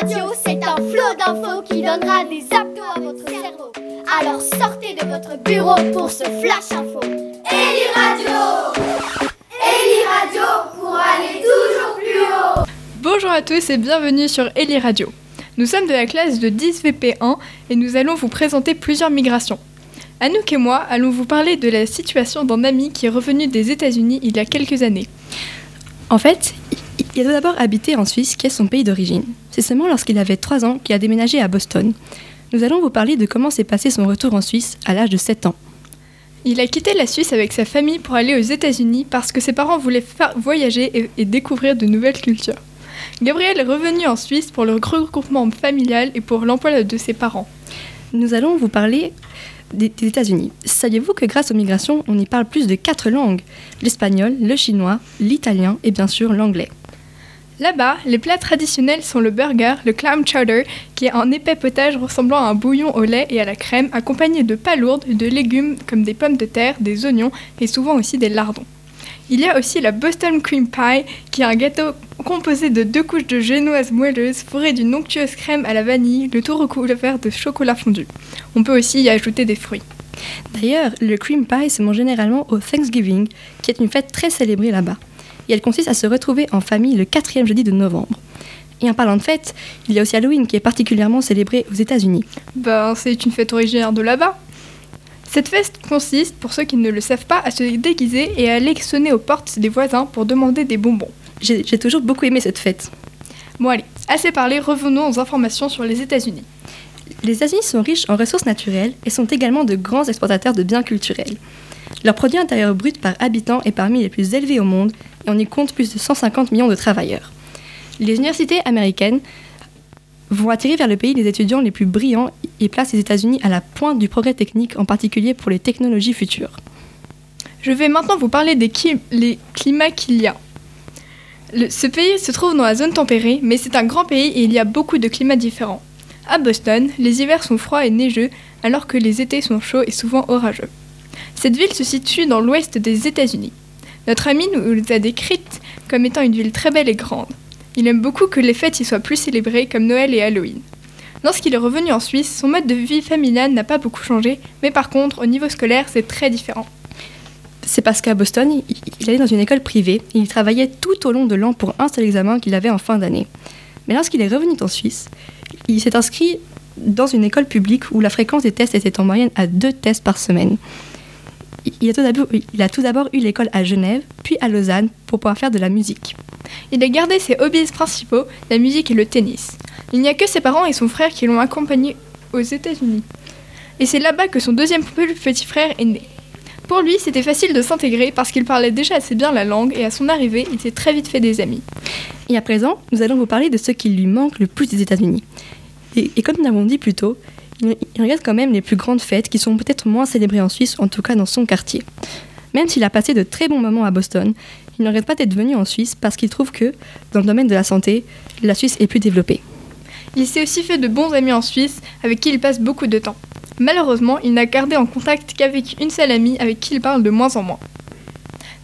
Radio, c'est un flot d'infos qui donnera des abdos à votre cerveau. Alors sortez de votre bureau pour ce flash info. Eli Radio Eli Radio pour aller toujours plus haut. Bonjour à tous et bienvenue sur Eli Radio. Nous sommes de la classe de 10 VP1 et nous allons vous présenter plusieurs migrations. Anouk et moi allons vous parler de la situation d'un ami qui est revenu des États-Unis il y a quelques années. En fait, il a tout d'abord habité en Suisse, qui est son pays d'origine. C'est seulement lorsqu'il avait 3 ans qu'il a déménagé à Boston. Nous allons vous parler de comment s'est passé son retour en Suisse à l'âge de 7 ans. Il a quitté la Suisse avec sa famille pour aller aux États-Unis parce que ses parents voulaient faire voyager et, et découvrir de nouvelles cultures. Gabriel est revenu en Suisse pour le regroupement familial et pour l'emploi de ses parents. Nous allons vous parler des, des États-Unis. Saviez-vous que grâce aux migrations, on y parle plus de quatre langues? L'espagnol, le chinois, l'italien et bien sûr l'anglais. Là-bas, les plats traditionnels sont le burger, le clam chowder, qui est un épais potage ressemblant à un bouillon au lait et à la crème, accompagné de palourdes de légumes comme des pommes de terre, des oignons et souvent aussi des lardons. Il y a aussi la Boston Cream Pie, qui est un gâteau composé de deux couches de génoise moelleuse fourrée d'une onctueuse crème à la vanille, le tout recouvert de chocolat fondu. On peut aussi y ajouter des fruits. D'ailleurs, le cream pie se mange généralement au Thanksgiving, qui est une fête très célébrée là-bas. Et elle consiste à se retrouver en famille le quatrième jeudi de novembre. Et en parlant de fête, il y a aussi Halloween qui est particulièrement célébré aux États-Unis. Ben, c'est une fête originaire de là-bas. Cette fête consiste, pour ceux qui ne le savent pas, à se déguiser et à aller sonner aux portes des voisins pour demander des bonbons. J'ai j'ai toujours beaucoup aimé cette fête. Bon allez, assez parlé, revenons aux informations sur les États-Unis. Les États-Unis sont riches en ressources naturelles et sont également de grands exportateurs de biens culturels. Leur produit intérieur brut par habitant est parmi les plus élevés au monde et on y compte plus de 150 millions de travailleurs. Les universités américaines vont attirer vers le pays les étudiants les plus brillants et placent les États-Unis à la pointe du progrès technique, en particulier pour les technologies futures. Je vais maintenant vous parler des climats qu'il y a. Ce pays se trouve dans la zone tempérée, mais c'est un grand pays et il y a beaucoup de climats différents. À Boston, les hivers sont froids et neigeux, alors que les étés sont chauds et souvent orageux. Cette ville se situe dans l'ouest des États-Unis. Notre ami nous l'a décrite comme étant une ville très belle et grande. Il aime beaucoup que les fêtes y soient plus célébrées comme Noël et Halloween. Lorsqu'il est revenu en Suisse, son mode de vie familial n'a pas beaucoup changé, mais par contre, au niveau scolaire, c'est très différent. C'est parce qu'à Boston, il allait dans une école privée et il travaillait tout au long de l'an pour un seul examen qu'il avait en fin d'année. Mais lorsqu'il est revenu en Suisse, il s'est inscrit dans une école publique où la fréquence des tests était en moyenne à deux tests par semaine. Il a tout d'abord- eu l'école à Genève, puis à Lausanne pour pouvoir faire de la musique. Il a gardé ses hobbies principaux, la musique et le tennis. Il n'y a que ses parents et son frère qui l'ont accompagné aux États-Unis. Et c'est là-bas que son deuxième petit frère est né. Pour lui, c'était facile de s'intégrer parce qu'il parlait déjà assez bien la langue et à son arrivée, il s'est très vite fait des amis. Et à présent, nous allons vous parler de ce qui lui manque le plus des États-Unis. Et, et comme nous l'avons dit plus tôt, il, regarde quand même les plus grandes fêtes qui sont peut-être moins célébrées en Suisse, en tout cas dans son quartier. Même s'il a passé de très bons moments à Boston, il ne regrette pas d'être venu en Suisse parce qu'il trouve que, dans le domaine de la santé, la Suisse est plus développée. Il s'est aussi fait de bons amis en Suisse avec qui il passe beaucoup de temps. Malheureusement, il n'a gardé en contact qu'avec une seule amie avec qui il parle de moins en moins.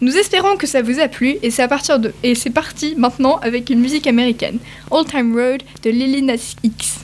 Nous espérons que ça vous a plu et c'est parti maintenant avec une musique américaine, Old Time Road de Lily Nas X.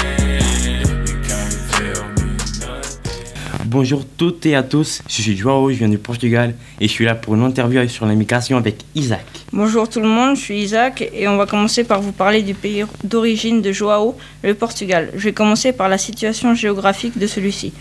Bonjour toutes et à tous, je suis Joao, je viens du Portugal et je suis là pour une interview sur la migration avec Isaac. Bonjour tout le monde, je suis Isaac et on va commencer par vous parler du pays d'origine de Joao, le Portugal. Je vais commencer par la situation géographique de celui-ci.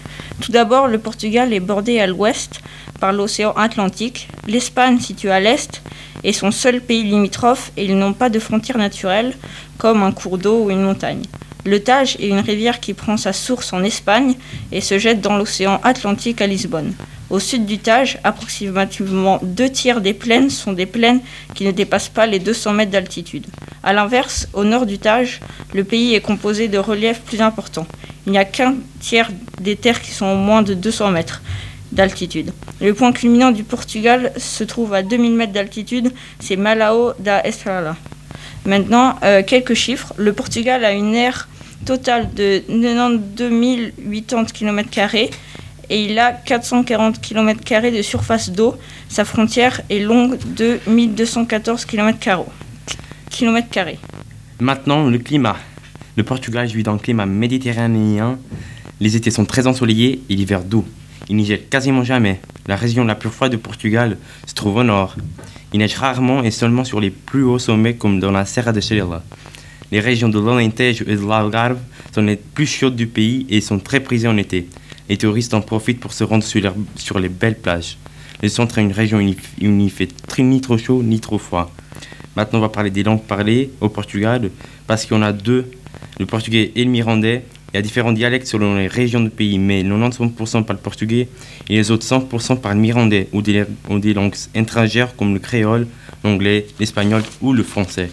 Tout d'abord, le Portugal est bordé à l'ouest par l'océan Atlantique, l'Espagne située à l'est est son seul pays limitrophe et ils n'ont pas de frontières naturelles comme un cours d'eau ou une montagne. Le Tage est une rivière qui prend sa source en Espagne et se jette dans l'océan Atlantique à Lisbonne. Au sud du Tage, approximativement deux tiers des plaines sont des plaines qui ne dépassent pas les 200 mètres d'altitude. A l'inverse, au nord du Tage, le pays est composé de reliefs plus importants. Il n'y a qu'un tiers des terres qui sont au moins de 200 mètres d'altitude. Le point culminant du Portugal se trouve à 2000 mètres d'altitude, c'est Malao da Estrela. Maintenant, euh, quelques chiffres. Le Portugal a une aire totale de 92 080 km et il a 440 km de surface d'eau. Sa frontière est longue de 1214 km. Maintenant, le climat. Le Portugal vit dans le climat méditerranéen. Les étés sont très ensoleillés et l'hiver doux. Il n'y gèle quasiment jamais. La région la plus froide du Portugal se trouve au nord. Il neige rarement et seulement sur les plus hauts sommets comme dans la Serra de Estrela. Les régions de l'Alentejo et de l'Algarve sont les plus chaudes du pays et sont très prisées en été. Les touristes en profitent pour se rendre sur, les belles plages. Le centre est une région où il n'y fait ni trop chaud ni trop froid. Maintenant, on va parler des langues parlées au Portugal parce en a deux, le portugais et le mirandais. Il y a différents dialectes selon les régions du pays, mais 95% parlent portugais et les autres 100% parlent mirandais ou des, ou des langues étrangères comme le créole, l'anglais, l'espagnol ou le français.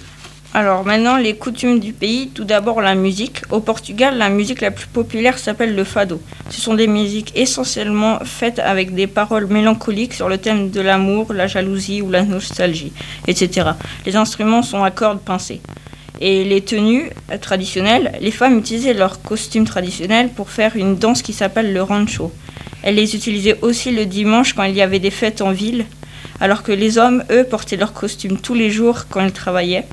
Alors maintenant, les coutumes du pays. Tout d'abord, la musique. Au Portugal, la musique la plus populaire s'appelle le fado. Ce sont des musiques essentiellement faites avec des paroles mélancoliques sur le thème de l'amour, la jalousie ou la nostalgie, etc. Les instruments sont à cordes pincées. Et les tenues traditionnelles, les femmes utilisaient leurs costumes traditionnels pour faire une danse qui s'appelle le rancho. Elles les utilisaient aussi le dimanche quand il y avait des fêtes en ville, alors que les hommes, eux, portaient leurs costumes tous les jours quand ils travaillaient.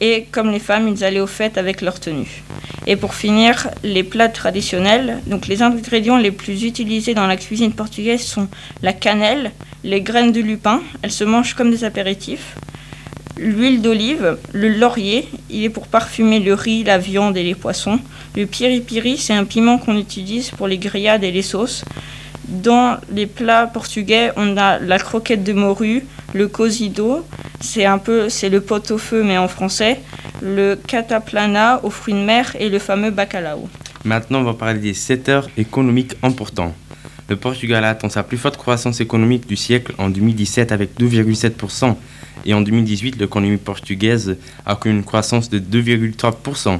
Et comme les femmes, ils allaient aux fêtes avec leurs tenues. Et pour finir, les plats traditionnels. Donc les ingrédients les plus utilisés dans la cuisine portugaise sont la cannelle, les graines de lupin, elles se mangent comme des apéritifs, L'huile d'olive, le laurier, il est pour parfumer le riz, la viande et les poissons. Le piri-piri, c'est un piment qu'on utilise pour les grillades et les sauces. Dans les plats portugais, on a la croquette de morue, le cosido, c'est un peu c'est le pot au feu mais en français, le cataplana aux fruits de mer et le fameux bacalao. Maintenant, on va parler des secteurs économiques importants. Le Portugal a atteint sa plus forte croissance économique du siècle en 2017 avec 2,7%. Et en 2018, l'économie portugaise a connu une croissance de 2,3%.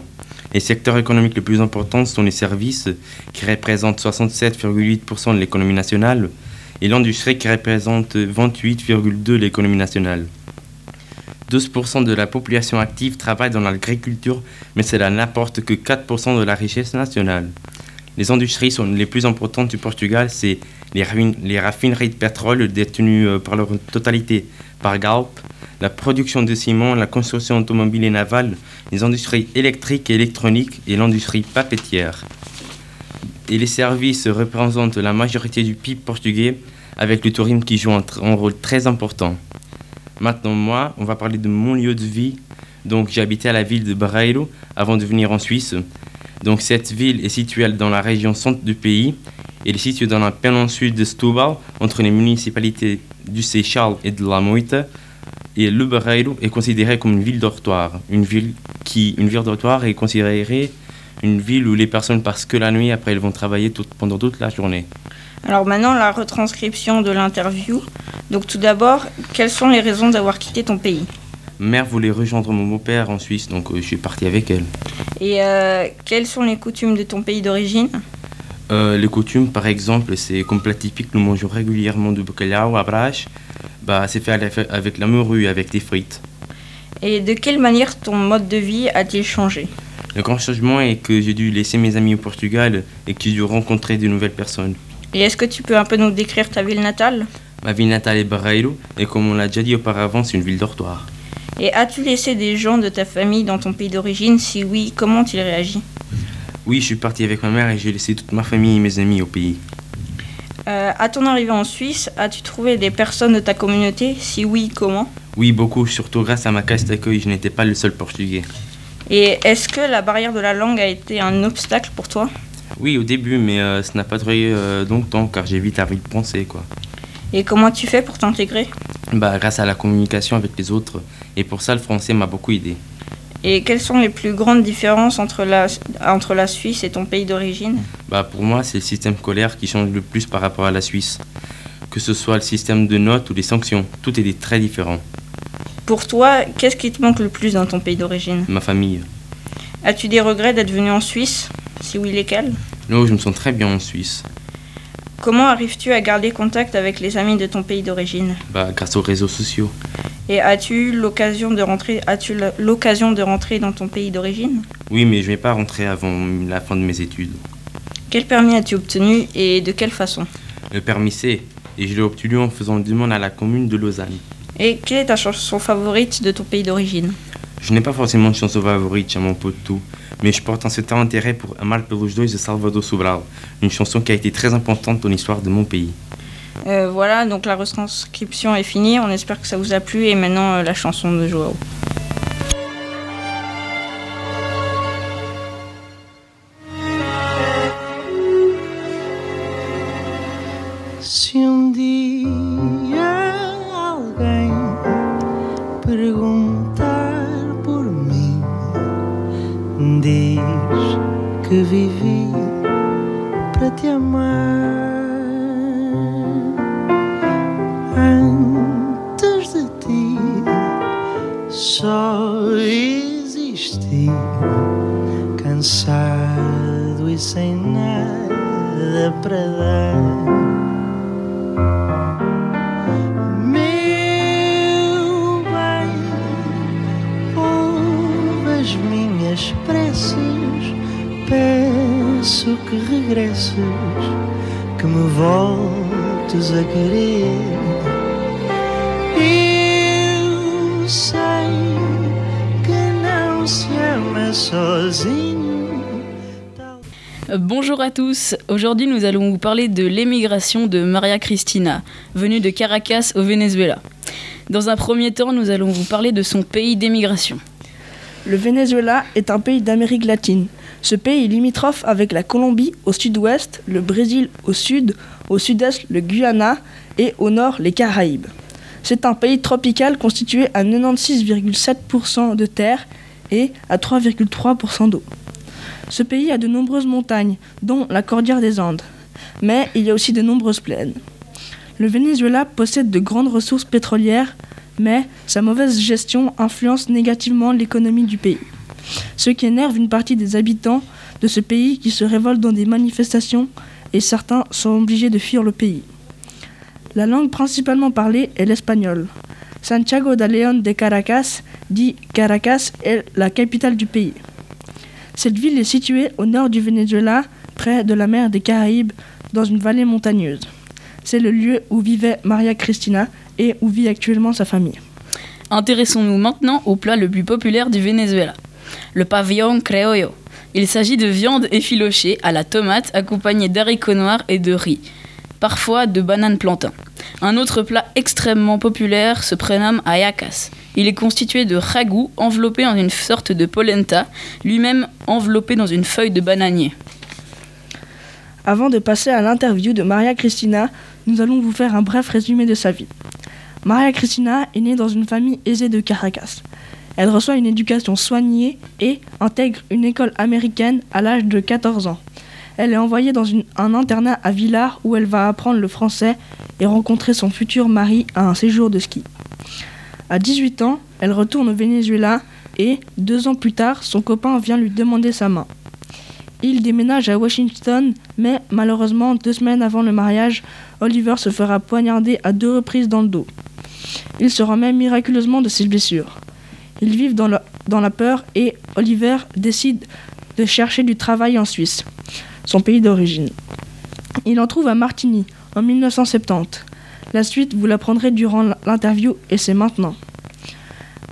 Les secteurs économiques les plus importants sont les services, qui représentent 67,8% de l'économie nationale, et l'industrie, qui représente 28,2% de l'économie nationale. 12% de la population active travaille dans l'agriculture, mais cela n'apporte que 4% de la richesse nationale. Les industries sont les plus importantes du Portugal, c'est les, raffineries de pétrole détenues euh, par leur totalité par Galp, la production de ciment, la construction automobile et navale, les industries électriques et électroniques et l'industrie papetière. Et les services représentent la majorité du PIB portugais, avec le tourisme qui joue un, rôle très important. Maintenant, moi, on va parler de mon lieu de vie. Donc, j'ai habité à la ville de Barreiro avant de venir en Suisse. Donc, cette ville est située dans la région centre du pays. Elle est située dans la péninsule de Setúbal, entre les municipalités du Seychelles et de la Moita. Et est considéré comme une ville dortoir. Une ville, qui, une ville dortoir est considérée une ville où les personnes passent que la nuit, après elles vont travailler pendant toute la journée. Alors maintenant, la retranscription de l'interview. Donc tout d'abord, quelles sont les raisons d'avoir quitté ton pays? Mère voulait rejoindre mon beau-père en Suisse, donc euh, je suis parti avec elle. Et euh, quelles sont les coutumes de ton pays d'origine? Euh, Les coutumes, par exemple, c'est comme plat typique, nous mangeons régulièrement du bacalhau à brache, bah, c'est fait avec la morue, avec des frites. Et de quelle manière ton mode de vie a-t-il changé? Le grand changement est que j'ai dû laisser mes amis au Portugal et que j'ai dû rencontrer de nouvelles personnes. Et est-ce que tu peux un peu nous décrire ta ville natale? Ma ville natale est Barreiro et comme on l'a déjà dit auparavant, c'est une ville dortoir. Et as-tu laissé des gens de ta famille dans ton pays d'origine Si oui, comment ont-ils réagi Oui, je suis parti avec ma mère et j'ai laissé toute ma famille et mes amis au pays. Euh, à ton arrivée en Suisse, as-tu trouvé des personnes de ta communauté Si oui, comment Oui, beaucoup, surtout grâce à ma caisse d'accueil, je n'étais pas le seul portugais. Et est-ce que la barrière de la langue a été un obstacle pour toi Oui, au début, mais euh, ça n'a pas duré euh, longtemps car j'ai vite appris de penser, quoi. Et comment tu fais pour t'intégrer Bah, grâce à la communication avec les autres, et pour ça, le français m'a beaucoup aidé. Et quelles sont les plus grandes différences entre la, entre la Suisse et ton pays d'origine Bah, pour moi, c'est le système scolaire qui change le plus par rapport à la Suisse. Que ce soit le système de notes ou les sanctions, tout est très différent. Pour toi, qu'est-ce qui te manque le plus dans ton pays d'origine? Ma famille. As-tu des regrets d'être venu en Suisse? Si oui, lesquels? Là, je me sens très bien en Suisse. Comment arrives-tu à garder contact avec les amis de ton pays d'origine? Bah, grâce aux réseaux sociaux. Et as-tu eu l'occasion de rentrer as-tu l'occasion de rentrer dans ton pays d'origine? Oui, mais je vais pas rentrer avant la fin de mes études. Quel permis as-tu obtenu et de quelle façon? Le permis C, et je l'ai obtenu en faisant une demande à la commune de Lausanne. Et quelle est ta chanson favorite de ton pays d'origine? Je n'ai pas forcément de chanson favorite chez mon tout, mais je porte un certain intérêt pour Amal Pelos 2 de Salvador Sobral, une chanson qui a été très importante dans l'histoire de mon pays. Euh, Voilà, donc la retranscription est finie. On espère que ça vous a plu et maintenant euh, la chanson de Joao. Só existi, cansado e sem nada para dar. Meu bem, ouve as minhas preces, peço que regresses, que me voltes a querer. Bonjour à tous, aujourd'hui nous allons vous parler de l'émigration de Maria Cristina, venue de Caracas au Venezuela. Dans un premier temps, nous allons vous parler de son pays d'émigration. Le Venezuela est un pays d'Amérique latine. Ce pays est limitrophe avec la Colombie au sud-ouest, le Brésil au sud, au sud-est le Guyana et au nord les Caraïbes. C'est un pays tropical constitué à 96,7% de terre et à 3,3% d'eau. Ce pays a de nombreuses montagnes, dont la Cordillère des Andes, mais il y a aussi de nombreuses plaines. Le Venezuela possède de grandes ressources pétrolières, mais sa mauvaise gestion influence négativement l'économie du pays. Ce qui énerve une partie des habitants de ce pays qui se révoltent dans des manifestations et certains sont obligés de fuir le pays. La langue principalement parlée est l'espagnol. Santiago de León de Caracas, dit Caracas, est la capitale du pays. Cette ville est située au nord du Venezuela, près de la mer des Caraïbes, dans une vallée montagneuse. C'est le lieu où vivait Maria Cristina et où vit actuellement sa famille. Intéressons-nous maintenant au plat le plus populaire du Venezuela, le pavillon criollo. Il s'agit de viande effilochée à la tomate accompagnée d'haricots noirs et de riz, parfois de bananes plantain. Un autre plat extrêmement populaire se prénomme ayacas. Il est constitué de ragoût enveloppé en une sorte de polenta, lui-même enveloppé dans une feuille de bananier. Avant de passer à l'interview de Maria Cristina, nous allons vous faire un bref résumé de sa vie. Maria Cristina est née dans une famille aisée de Caracas. Elle reçoit une éducation soignée et intègre une école américaine à l'âge de 14 ans. Elle est envoyée dans un internat à Villars où elle va apprendre le français et rencontrer son futur mari à un séjour de ski. À 18 ans, elle retourne au Venezuela et, deux ans plus tard, son copain vient lui demander sa main. Il déménage à Washington, mais malheureusement, deux semaines avant le mariage, Oliver se fera poignarder à deux reprises dans le dos. Il se remet miraculeusement de ses blessures. Ils vivent dans la peur et Oliver décide de chercher du travail en Suisse, son pays d'origine. Il en trouve à Martigny en 1970. La suite, vous l'apprendrez durant l'interview et c'est maintenant.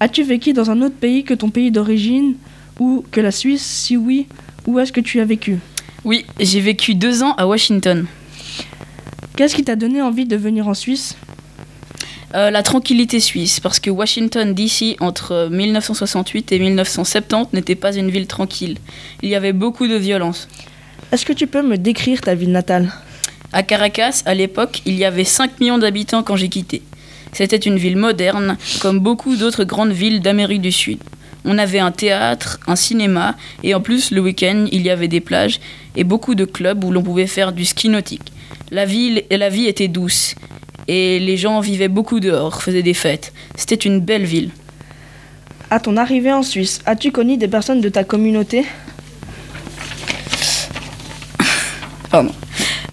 As-tu vécu dans un autre pays que ton pays d'origine ou que la Suisse? Si oui, où est-ce que tu as vécu? Oui, j'ai vécu deux ans à Washington. Qu'est-ce qui t'a donné envie de venir en Suisse? Euh, la tranquillité suisse, parce que Washington DC entre 1968 et 1970 n'était pas une ville tranquille. Il y avait beaucoup de violence. Est-ce que tu peux me décrire ta ville natale? À Caracas, à l'époque, il y avait 5 millions d'habitants quand j'ai quitté. C'était une ville moderne, comme beaucoup d'autres grandes villes d'Amérique du Sud. On avait un théâtre, un cinéma, et en plus, le week-end, il y avait des plages et beaucoup de clubs où l'on pouvait faire du ski nautique. La ville la vie était douce, et les gens vivaient beaucoup dehors, faisaient des fêtes. C'était une belle ville. À ton arrivée en Suisse, as-tu connu des personnes de ta communauté?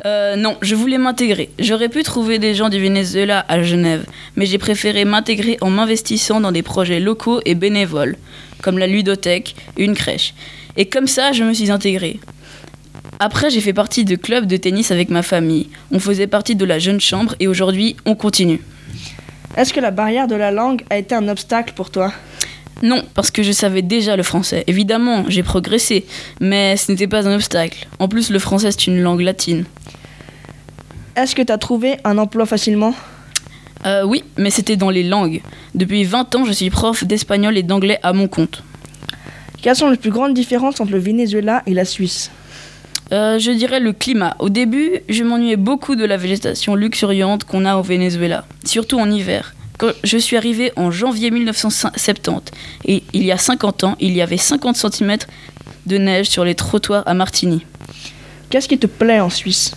Euh, non, je voulais m'intégrer. J'aurais pu trouver des gens du Venezuela à Genève, mais j'ai préféré m'intégrer en m'investissant dans des projets locaux et bénévoles, comme la ludothèque, une crèche. Et comme ça, je me suis intégrée. Après, j'ai fait partie de clubs de tennis avec ma famille. On faisait partie de la jeune chambre et aujourd'hui, on continue. Est-ce que la barrière de la langue a été un obstacle pour toi? Non, parce que je savais déjà le français. Évidemment, j'ai progressé, mais ce n'était pas un obstacle. En plus, le français, c'est une langue latine. Est-ce que tu as trouvé un emploi facilement? Euh, oui, mais c'était dans les langues. Depuis 20 ans, je suis prof d'espagnol et d'anglais à mon compte. Quelles sont les plus grandes différences entre le Venezuela et la Suisse? Euh, je dirais le climat. Au début, je m'ennuyais beaucoup de la végétation luxuriante qu'on a au Venezuela, surtout en hiver. Quand je suis arrivée en janvier 1970, et il y a 50 ans, il y avait 50 cm de neige sur les trottoirs à Martigny. Qu'est-ce qui te plaît en Suisse?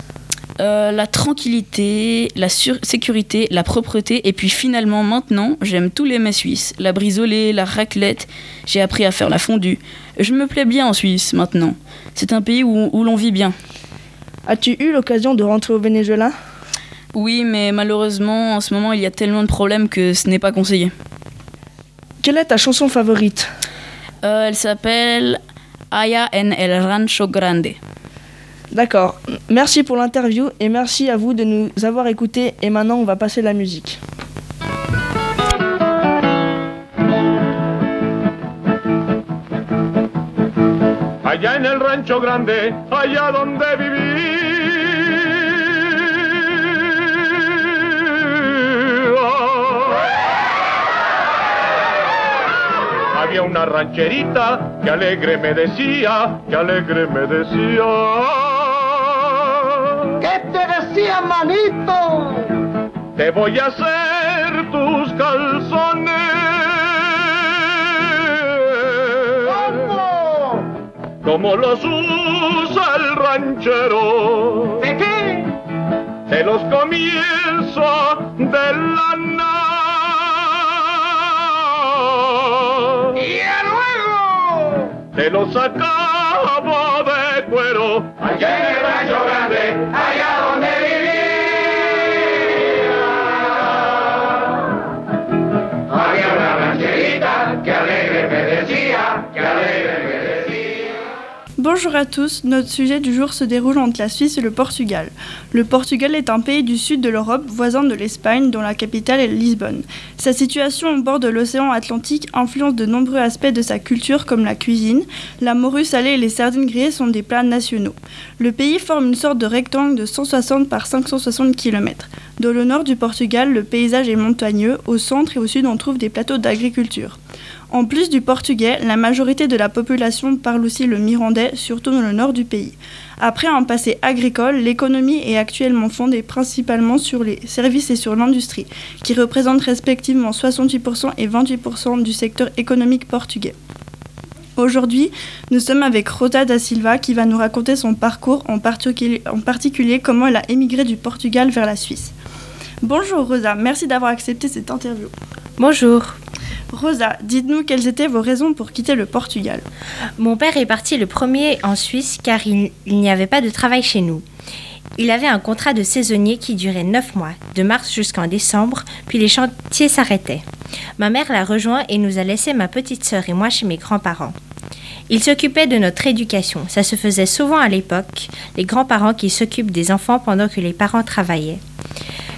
Euh, la tranquillité, la sécurité, la propreté, et puis finalement maintenant, j'aime tous les mets suisses. La brisolée, la raclette, j'ai appris à faire la fondue. Je me plais bien en Suisse maintenant. C'est un pays où, où l'on vit bien. As-tu eu l'occasion de rentrer au Venezuela? Oui, mais malheureusement, en ce moment, il y a tellement de problèmes que ce n'est pas conseillé. Quelle est ta chanson favorite? Euh, elle s'appelle Aya en el Rancho Grande. D'accord. Merci pour l'interview et merci à vous de nous avoir écoutés. Et maintenant, on va passer la musique. allá en el rancho grande, allá donde vivía. Una rancherita que alegre me decía, que alegre me decía. ¿Qué te decía, manito? Te voy a hacer tus calzones. Como los usa el ranchero. ¿De qué? De los comienzos de la los sacaba de cuero. Bonjour à tous, notre sujet du jour se déroule entre la Suisse et le Portugal. Le Portugal est un pays du sud de l'Europe, voisin de l'Espagne, dont la capitale est Lisbonne. Sa situation au bord de l'océan Atlantique influence de nombreux aspects de sa culture comme la cuisine. La morue salée et les sardines grillées sont des plats nationaux. Le pays forme une sorte de rectangle de 160 par 560 km. Dans le nord du Portugal, le paysage est montagneux, au centre et au sud on trouve des plateaux d'agriculture. En plus du portugais, la majorité de la population parle aussi le mirandais, surtout dans le nord du pays. Après un passé agricole, l'économie est actuellement fondée principalement sur les services et sur l'industrie, qui représentent respectivement 68% et 28% du secteur économique portugais. Aujourd'hui, nous sommes avec Rosa da Silva qui va nous raconter son parcours, en particulier, en particulier comment elle a émigré du Portugal vers la Suisse. Bonjour Rosa, merci d'avoir accepté cette interview. Bonjour. Rosa, dites-nous quelles étaient vos raisons pour quitter le Portugal. Mon père est parti le premier en Suisse car il, n'y avait pas de travail chez nous. Il avait un contrat de saisonnier qui durait 9 mois, de mars jusqu'en décembre, puis les chantiers s'arrêtaient. Ma mère l'a rejoint et nous a laissé ma petite sœur et moi chez mes grands-parents. Ils s'occupaient de notre éducation. Ça se faisait souvent à l'époque, les grands-parents qui s'occupent des enfants pendant que les parents travaillaient.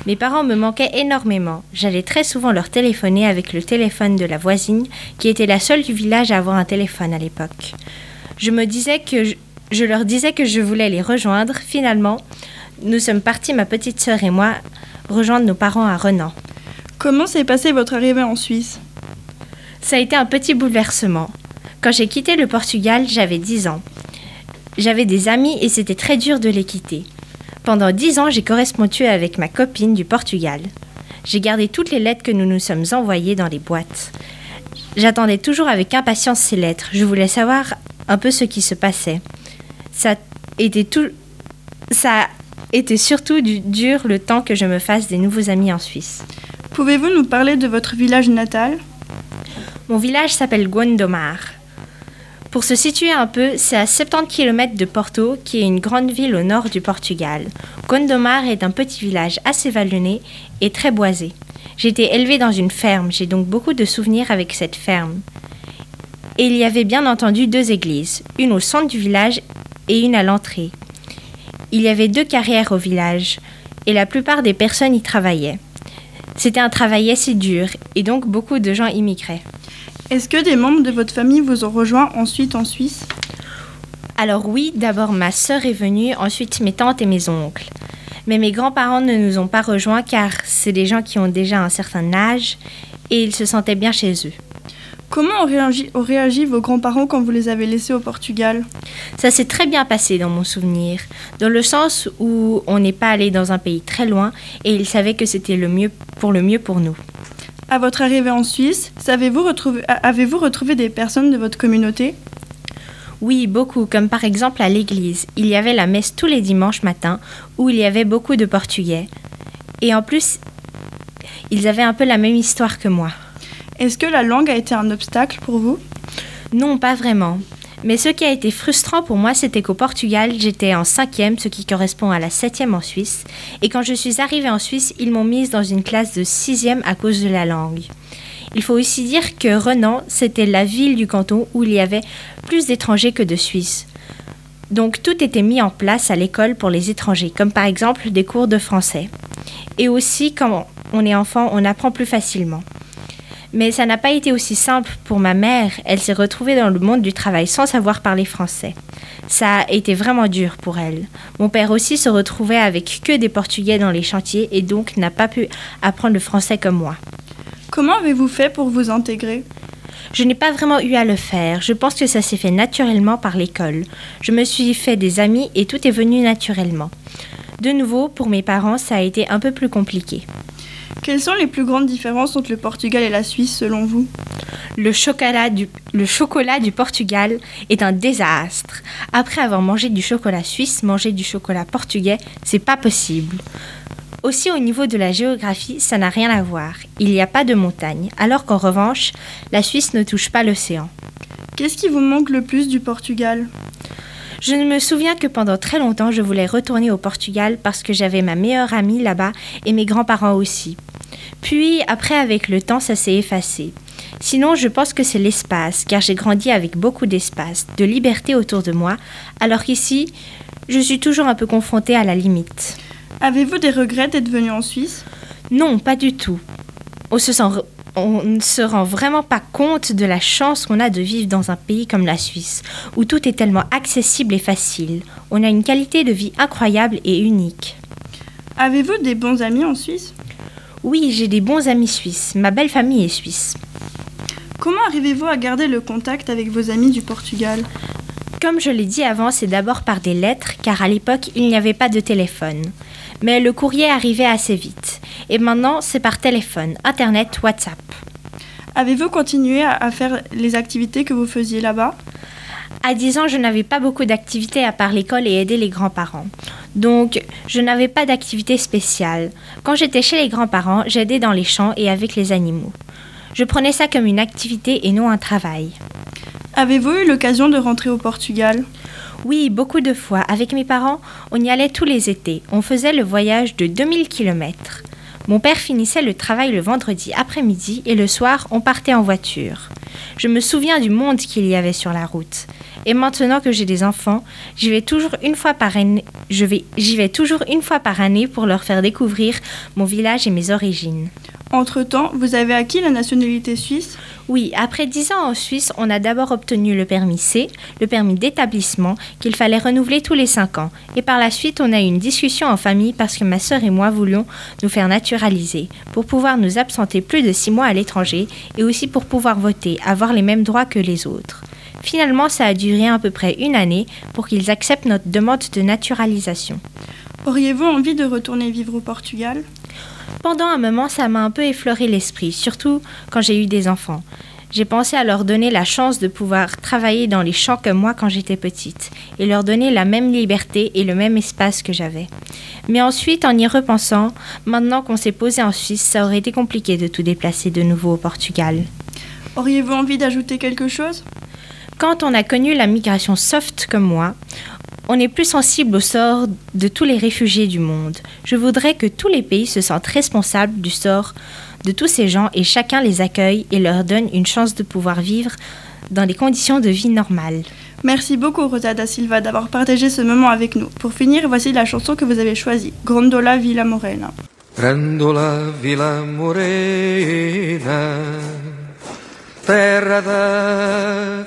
Mes parents me manquaient énormément. J'allais très souvent leur téléphoner avec le téléphone de la voisine, qui était la seule du village à avoir un téléphone à l'époque. Je me disais que je, je leur disais que je voulais les rejoindre. Finalement, nous sommes partis, ma petite sœur et moi, rejoindre nos parents à Renan. Comment s'est passée votre arrivée en Suisse? Ça a été un petit bouleversement. Quand j'ai quitté le Portugal, j'avais 10 ans. J'avais des amis et c'était très dur de les quitter. Pendant 10 ans, j'ai correspondu avec ma copine du Portugal. J'ai gardé toutes les lettres que nous nous sommes envoyées dans les boîtes. J'attendais toujours avec impatience ces lettres. Je voulais savoir un peu ce qui se passait. Ça était tout. Ça était surtout du dur le temps que je me fasse des nouveaux amis en Suisse. Pouvez-vous nous parler de votre village natal? Mon village s'appelle Gondomar. Pour se situer un peu, c'est à 70 km de Porto, qui est une grande ville au nord du Portugal. Gondomar est un petit village assez vallonné et très boisé. J'ai été élevée dans une ferme, j'ai donc beaucoup de souvenirs avec cette ferme. Et il y avait bien entendu deux églises, une au centre du village et une à l'entrée. Il y avait deux carrières au village, et la plupart des personnes y travaillaient. C'était un travail assez dur, et donc beaucoup de gens immigraient. Est-ce que des membres de votre famille vous ont rejoint ensuite en Suisse? Alors oui, d'abord ma sœur est venue, ensuite mes tantes et mes oncles. Mais mes grands-parents ne nous ont pas rejoints car c'est des gens qui ont déjà un certain âge et ils se sentaient bien chez eux. Comment ont réagi, ont réagi vos grands-parents quand vous les avez laissés au Portugal? Ça s'est très bien passé dans mon souvenir, dans le sens où on n'est pas allé dans un pays très loin et ils savaient que c'était le mieux pour le mieux pour nous. À votre arrivée en Suisse, avez-vous retrouvé des personnes de votre communauté? Oui, beaucoup, comme par exemple à l'église. Il y avait la messe tous les dimanches matins où il y avait beaucoup de Portugais. Et en plus, ils avaient un peu la même histoire que moi. Est-ce que la langue a été un obstacle pour vous? Non, pas vraiment. Mais ce qui a été frustrant pour moi, c'était qu'au Portugal, j'étais en cinquième, ce qui correspond à la septième en Suisse. Et quand je suis arrivée en Suisse, ils m'ont mise dans une classe de sixième à cause de la langue. Il faut aussi dire que Renan, c'était la ville du canton où il y avait plus d'étrangers que de Suisses. Donc tout était mis en place à l'école pour les étrangers, comme par exemple des cours de français. Et aussi, quand on est enfant, on apprend plus facilement. Mais ça n'a pas été aussi simple pour ma mère. Elle s'est retrouvée dans le monde du travail sans savoir parler français. Ça a été vraiment dur pour elle. Mon père aussi se retrouvait avec que des Portugais dans les chantiers et donc n'a pas pu apprendre le français comme moi. Comment avez-vous fait pour vous intégrer? Je n'ai pas vraiment eu à le faire. Je pense que ça s'est fait naturellement par l'école. Je me suis fait des amis et tout est venu naturellement. De nouveau, pour mes parents, ça a été un peu plus compliqué. Quelles sont les plus grandes différences entre le Portugal et la Suisse selon vous? Le chocolat, du, le chocolat du Portugal est un désastre. Après avoir mangé du chocolat suisse, manger du chocolat portugais, c'est pas possible. Aussi au niveau de la géographie, ça n'a rien à voir. Il n'y a pas de montagne, alors qu'en revanche, la Suisse ne touche pas l'océan. Qu'est-ce qui vous manque le plus du Portugal? Je ne me souviens que pendant très longtemps, je voulais retourner au Portugal parce que j'avais ma meilleure amie là-bas et mes grands-parents aussi. Puis, après, avec le temps, ça s'est effacé. Sinon, je pense que c'est l'espace, car j'ai grandi avec beaucoup d'espace, de liberté autour de moi, alors qu'ici, je suis toujours un peu confrontée à la limite. Avez-vous des regrets d'être venu en Suisse? Non, pas du tout. On se sent on ne se rend vraiment pas compte de la chance qu'on a de vivre dans un pays comme la Suisse, où tout est tellement accessible et facile. On a une qualité de vie incroyable et unique. Avez-vous des bons amis en Suisse? Oui, j'ai des bons amis suisses. Ma belle famille est suisse. Comment arrivez-vous à garder le contact avec vos amis du Portugal? Comme je l'ai dit avant, c'est d'abord par des lettres, car à l'époque, il n'y avait pas de téléphone. Mais le courrier arrivait assez vite. Et maintenant, c'est par téléphone, Internet, WhatsApp. Avez-vous continué à faire les activités que vous faisiez là-bas? À 10 ans, je n'avais pas beaucoup d'activités à part l'école et aider les grands-parents. Donc, je n'avais pas d'activité spéciale. Quand j'étais chez les grands-parents, j'aidais dans les champs et avec les animaux. Je prenais ça comme une activité et non un travail. Avez-vous eu l'occasion de rentrer au Portugal? Oui, beaucoup de fois. Avec mes parents, on y allait tous les étés. On faisait le voyage de 2000 km. Mon père finissait le travail le vendredi après-midi et le soir, on partait en voiture. Je me souviens du monde qu'il y avait sur la route. Et maintenant que j'ai des enfants, j'y vais toujours une fois par année. Je vais, j'y vais toujours une fois par année pour leur faire découvrir mon village et mes origines. Entre-temps, vous avez acquis la nationalité suisse? Oui, après 10 ans en Suisse, on a d'abord obtenu le permis C, le permis d'établissement, qu'il fallait renouveler tous les 5 ans. Et par la suite, on a eu une discussion en famille parce que ma sœur et moi voulions nous faire naturaliser, pour pouvoir nous absenter plus de 6 mois à l'étranger et aussi pour pouvoir voter, avoir les mêmes droits que les autres. Finalement, ça a duré à peu près une année pour qu'ils acceptent notre demande de naturalisation. Auriez-vous envie de retourner vivre au Portugal? Pendant un moment, ça m'a un peu effleuré l'esprit, surtout quand j'ai eu des enfants. J'ai pensé à leur donner la chance de pouvoir travailler dans les champs comme moi quand j'étais petite, et leur donner la même liberté et le même espace que j'avais. Mais ensuite, en y repensant, maintenant qu'on s'est posé en Suisse, ça aurait été compliqué de tout déplacer de nouveau au Portugal. Auriez-vous envie d'ajouter quelque chose? Quand on a connu la migration soft comme moi, on est plus sensible au sort de tous les réfugiés du monde. Je voudrais que tous les pays se sentent responsables du sort de tous ces gens et chacun les accueille et leur donne une chance de pouvoir vivre dans des conditions de vie normales. Merci beaucoup Rosa da Silva d'avoir partagé ce moment avec nous. Pour finir, voici la chanson que vous avez choisie, Grandola Villa Morena. Grandola Villa Morena, terra da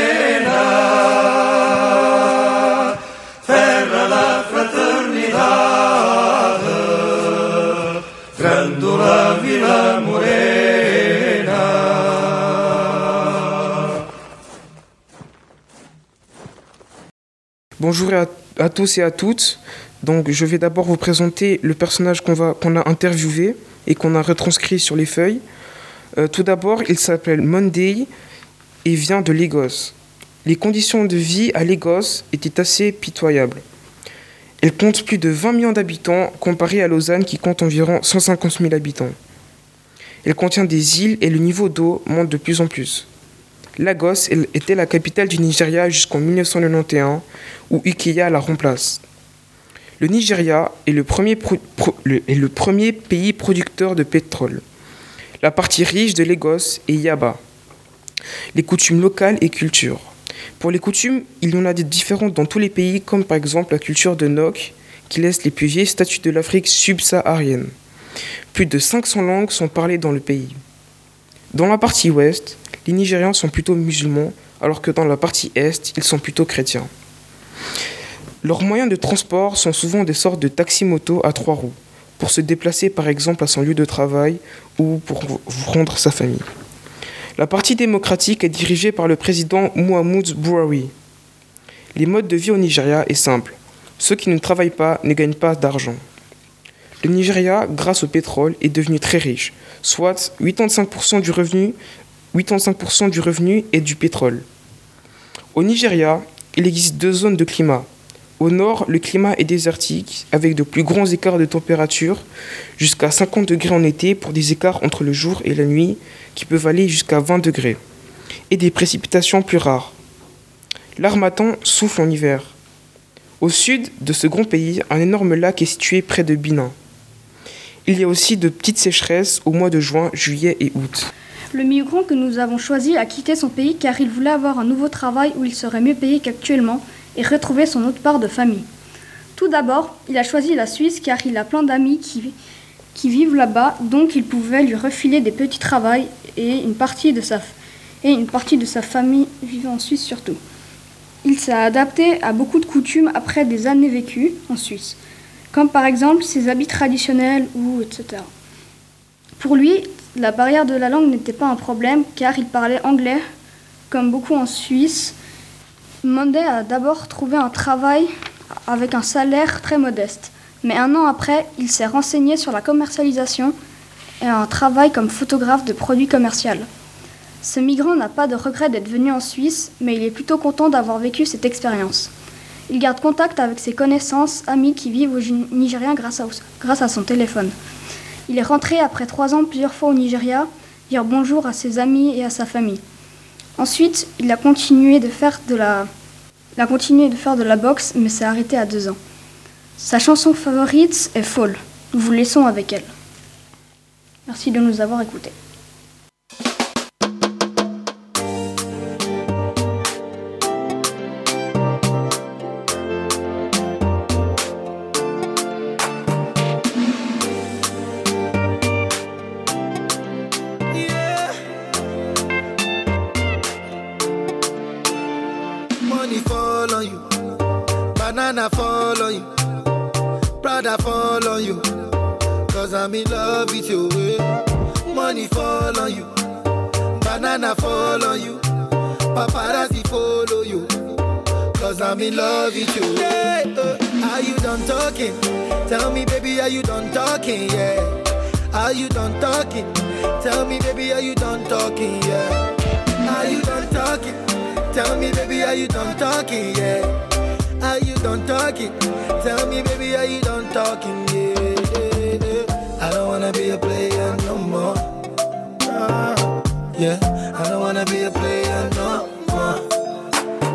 Bonjour à, tous et à toutes. Donc, je vais d'abord vous présenter le personnage qu'on a interviewé et qu'on a retranscrit sur les feuilles. Euh, tout d'abord, il s'appelle Monday et vient de Lagos. Les conditions de vie à Lagos étaient assez pitoyables. Elle compte plus de 20 millions d'habitants comparé à Lausanne qui compte environ 150 000 habitants. Elle contient des îles et le niveau d'eau monte de plus en plus. Lagos était la capitale du Nigeria jusqu'en 1991 où Ikea la remplace. Le Nigeria est le, premier premier pays producteur de pétrole. La partie riche de Lagos est Yaba. Les coutumes locales et culture. Pour les coutumes, il y en a des différentes dans tous les pays, comme par exemple la culture de Nok, qui laisse les plus vieilles statues de l'Afrique subsaharienne. Plus de 500 langues sont parlées dans le pays. Dans la partie ouest, les Nigérians sont plutôt musulmans, alors que dans la partie est, ils sont plutôt chrétiens. Leurs moyens de transport sont souvent des sortes de taxi-moto à trois roues, pour se déplacer par exemple à son lieu de travail ou pour rendre sa famille. La partie démocratique est dirigée par le président Muhammadu Buhari. Les modes de vie au Nigeria est simple. Ceux qui ne travaillent pas ne gagnent pas d'argent. Le Nigeria, grâce au pétrole, est devenu très riche, soit 85% du revenu, 85% du revenu est du pétrole. Au Nigeria, il existe deux zones de climat. Au nord, le climat est désertique, avec de plus grands écarts de température, jusqu'à 50 degrés en été pour des écarts entre le jour et la nuit qui peuvent aller jusqu'à 20 degrés, et des précipitations plus rares. L'Armatan souffle en hiver. Au sud de ce grand pays, un énorme lac est situé près de Binin. Il y a aussi de petites sécheresses au mois de juin, juillet et août. Le migrant que nous avons choisi a quitté son pays car il voulait avoir un nouveau travail où il serait mieux payé qu'actuellement et retrouver son autre part de famille. Tout d'abord, il a choisi la Suisse car il a plein d'amis qui, qui vivent là-bas, donc il pouvait lui refiler des petits travails et une partie de sa, et une partie de sa famille vivant en Suisse surtout. Il s'est adapté à beaucoup de coutumes après des années vécues en Suisse, comme par exemple ses habits traditionnels ou etc. Pour lui, la barrière de la langue n'était pas un problème car il parlait anglais, comme beaucoup en Suisse. Monday a d'abord trouvé un travail avec un salaire très modeste, mais un an après, il s'est renseigné sur la commercialisation et un travail comme photographe de produits commerciaux. Ce migrant n'a pas de regret d'être venu en Suisse, mais il est plutôt content d'avoir vécu cette expérience. Il garde contact avec ses connaissances, amis qui vivent au Nigeria grâce à, grâce à son téléphone. Il est rentré après trois ans plusieurs fois au Nigeria, dire bonjour à ses amis et à sa famille. Ensuite, il a continué de faire de la Il a continué de faire de la boxe, mais s'est arrêté à deux ans. Sa chanson favorite est Fall. Nous vous laissons avec elle. Merci de nous avoir écoutés. Fall on you, paparazzi follow you, cause I'm in love with you. Hey, uh, are you done talking? Tell me, baby, are you done talking? Yeah. Are you done talking? Tell me, baby, are you done talking? Yeah. Are you done talking? Tell me, baby, are you done talking? Yeah. Are you done talking? Tell me, baby, are you done talking? Yeah. yeah, yeah. I don't wanna be a player yeah. I don't wanna be a player no more.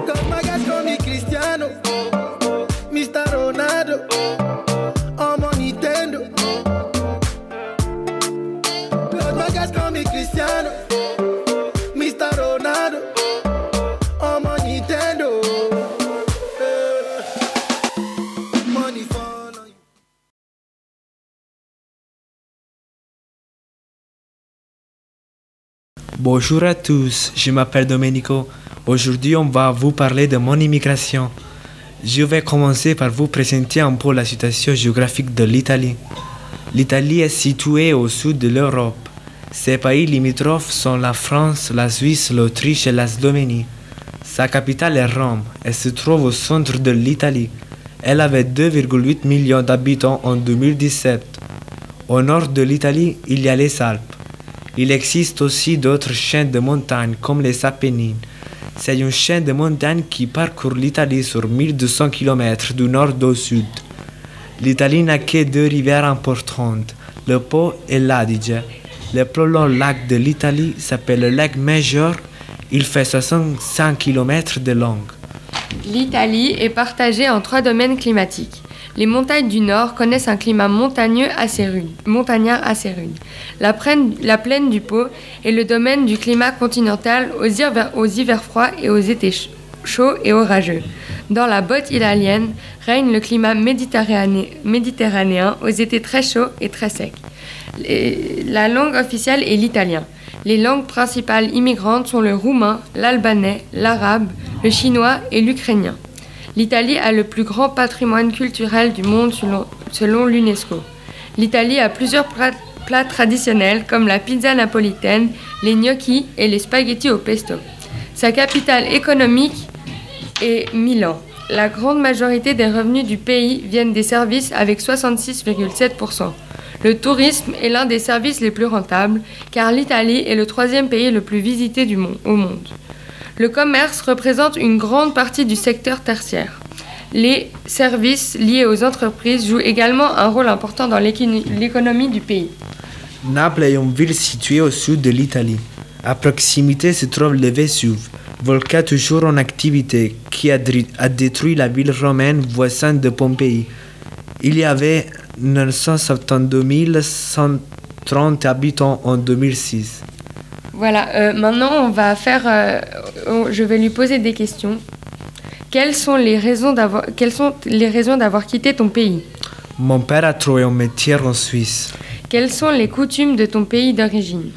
Cause my guys call me Cristiano, Mr. Bonjour à tous, je m'appelle Domenico. Aujourd'hui, on va vous parler de mon immigration. Je vais commencer par vous présenter un peu la situation géographique de l'Italie. L'Italie est située au sud de l'Europe. Ses pays limitrophes sont la France, la Suisse, l'Autriche et la Slovénie. Sa capitale est Rome et se trouve au centre de l'Italie. Elle avait 2,8 millions d'habitants en 2017. Au nord de l'Italie, il y a les Alpes. Il existe aussi d'autres chaînes de montagnes comme les Apennines. C'est une chaîne de montagnes qui parcourt l'Italie sur 1200 km du nord au sud. L'Italie n'a que deux rivières importantes, le Po et l'Adige. Le plus long lac de l'Italie s'appelle le lac Major. Il fait 65 km de long. L'Italie est partagée en trois domaines climatiques. Les montagnes du nord connaissent un climat montagnard assez rude. La plaine, la plaine du Pô est le domaine du climat continental aux hivers, froids et aux étés ch- chauds et orageux. Dans la botte italienne règne le climat méditerranéen, aux étés très chauds et très secs. La langue officielle est l'italien. Les langues principales immigrantes sont le roumain, l'albanais, l'arabe, le chinois et l'ukrainien. L'Italie a le plus grand patrimoine culturel du monde selon, l'UNESCO. L'Italie a plusieurs plats, traditionnels comme la pizza napolitaine, les gnocchis et les spaghettis au pesto. Sa capitale économique est Milan. La grande majorité des revenus du pays viennent des services avec 66,7%. Le tourisme est l'un des services les plus rentables car l'Italie est le troisième pays le plus visité au monde. Le commerce représente une grande partie du secteur tertiaire. Les services liés aux entreprises jouent également un rôle important dans l'écono- l'économie du pays. Naples est une ville située au sud de l'Italie. À proximité se trouve le Vésuve, volcan toujours en activité qui a, a détruit la ville romaine voisine de Pompéi. Il y avait 972 130 habitants en 2006. Voilà, euh, maintenant on va faire. euh, je vais lui poser des questions. Quelles sont les raisons d'avoir, quelles sont les raisons d'avoir quitté ton pays? Mon père a trouvé un métier en Suisse. Quelles sont les coutumes de ton pays d'origine?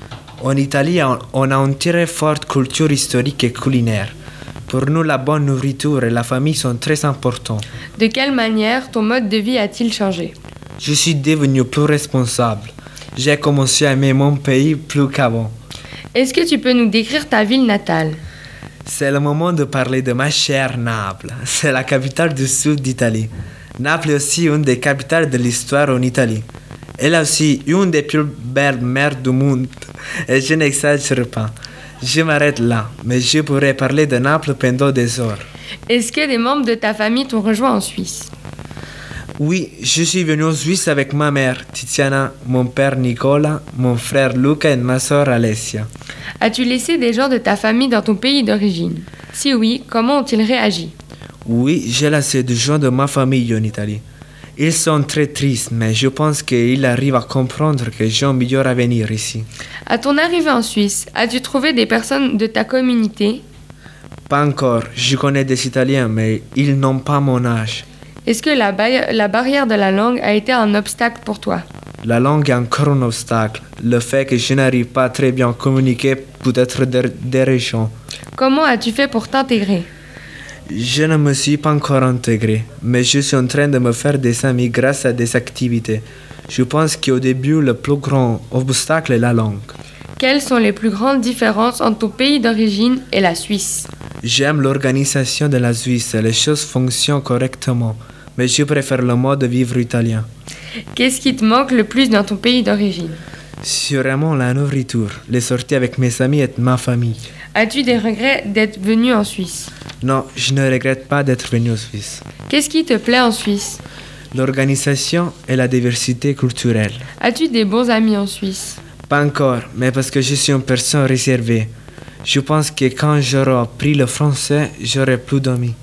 En Italie, on on a une très forte culture historique et culinaire. Pour nous, la bonne nourriture et la famille sont très importants. De quelle manière ton mode de vie a-t-il changé? Je suis devenu plus responsable. J'ai commencé à aimer mon pays plus qu'avant. Est-ce que tu peux nous décrire ta ville natale? C'est le moment de parler de ma chère Naples. C'est la capitale du sud d'Italie. Naples est aussi une des capitales de l'histoire en Italie. Elle est aussi une des plus belles mers du monde. Et je n'exagère pas. Je m'arrête là, mais je pourrais parler de Naples pendant des heures. Est-ce que des membres de ta famille t'ont rejoint en Suisse? Oui, je suis venu en Suisse avec ma mère, Tiziana, mon père Nicolas, mon frère Luca et ma soeur Alessia. As-tu laissé des gens de ta famille dans ton pays d'origine? Si oui, comment ont-ils réagi? Oui, j'ai laissé des gens de ma famille en Italie. Ils sont très tristes, mais je pense qu'ils arrivent à comprendre que j'ai un meilleur avenir ici. À ton arrivée en Suisse, as-tu trouvé des personnes de ta communauté? Pas encore, je connais des Italiens, mais ils n'ont pas mon âge. Est-ce que la, ba- la barrière de la langue a été un obstacle pour toi? La langue est encore un obstacle. Le fait que je n'arrive pas très bien à communiquer peut être dé- dérangeant. Comment as-tu fait pour t'intégrer? Je ne me suis pas encore intégré, mais je suis en train de me faire des amis grâce à des activités. Je pense qu'au début, le plus grand obstacle est la langue. Quelles sont les plus grandes différences entre ton pays d'origine et la Suisse? J'aime l'organisation de la Suisse, les choses fonctionnent correctement, mais je préfère le mode de vivre italien. Qu'est-ce qui te manque le plus dans ton pays d'origine? Sûrement la nourriture, les sorties avec mes amis et ma famille. As-tu des regrets d'être venu en Suisse? Non, je ne regrette pas d'être venu en Suisse. Qu'est-ce qui te plaît en Suisse? L'organisation et la diversité culturelle. As-tu des bons amis en Suisse? Pas encore, mais parce que je suis une personne réservée. Je pense que quand j'aurai appris le français, j'aurai plus d'amis.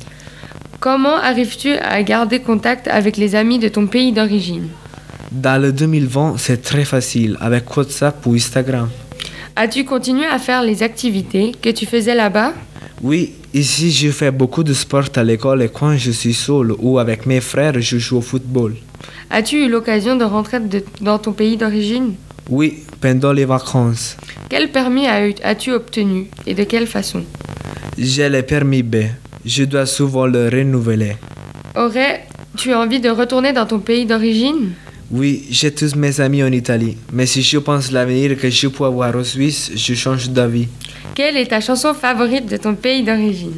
Comment arrives-tu à garder contact avec les amis de ton pays d'origine? Dans le 2020, c'est très facile avec WhatsApp ou Instagram. As-tu continué à faire les activités que tu faisais là-bas? Oui, ici je fais beaucoup de sport à l'école et quand je suis seul ou avec mes frères, je joue au football. As-tu eu l'occasion de rentrer de- dans ton pays d'origine? Oui, pendant les vacances. Quel permis as- as-tu obtenu et de quelle façon? J'ai le permis B. Je dois souvent le renouveler. Aurais-tu envie de retourner dans ton pays d'origine? Oui, j'ai tous mes amis en Italie, mais si je pense l'avenir que je peux avoir en Suisse, je change d'avis. Quelle est ta chanson favorite de ton pays d'origine?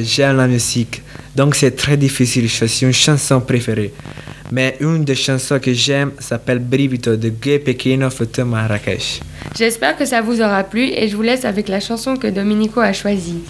J'aime la musique, donc c'est très difficile de choisir une chanson préférée. Mais une des chansons que j'aime s'appelle Brivito de Gay Pequeno Foto Marrakech. J'espère que ça vous aura plu et je vous laisse avec la chanson que Domenico a choisie.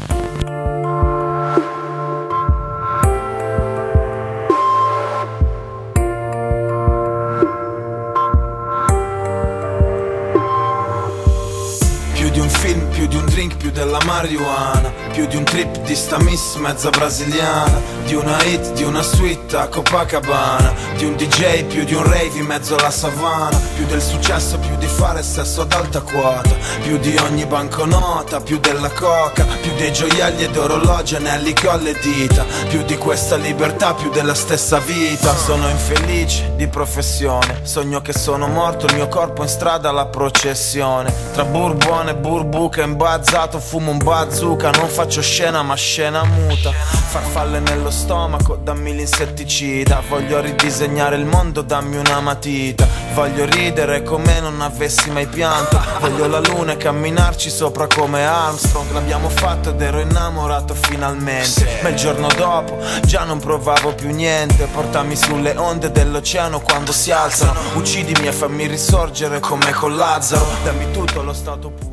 la marihuana. Più di un trip di sta miss mezza brasiliana Di una hit, di una suite a Copacabana Di un DJ, più di un rave in mezzo alla savana Più del successo, più di fare sesso ad alta quota Più di ogni banconota, più della coca Più dei gioielli ed orologi, anelli ho alle dita Più di questa libertà, più della stessa vita. Sono infelice di professione Sogno che sono morto, il mio corpo in strada alla processione. Tra bourbon e burbuca imbazzato Fumo un bazooka, non faccio scena ma scena muta. Farfalle nello stomaco, dammi l'insetticida. Voglio ridisegnare il mondo, dammi una matita. Voglio ridere come non avessi mai pianto. Voglio la luna e camminarci sopra come Armstrong. L'abbiamo fatto ed ero innamorato finalmente. Ma il giorno dopo già non provavo più niente. Portami sulle onde dell'oceano quando si alzano. Uccidimi e fammi risorgere come con Lazzaro. Dammi tutto lo stato puro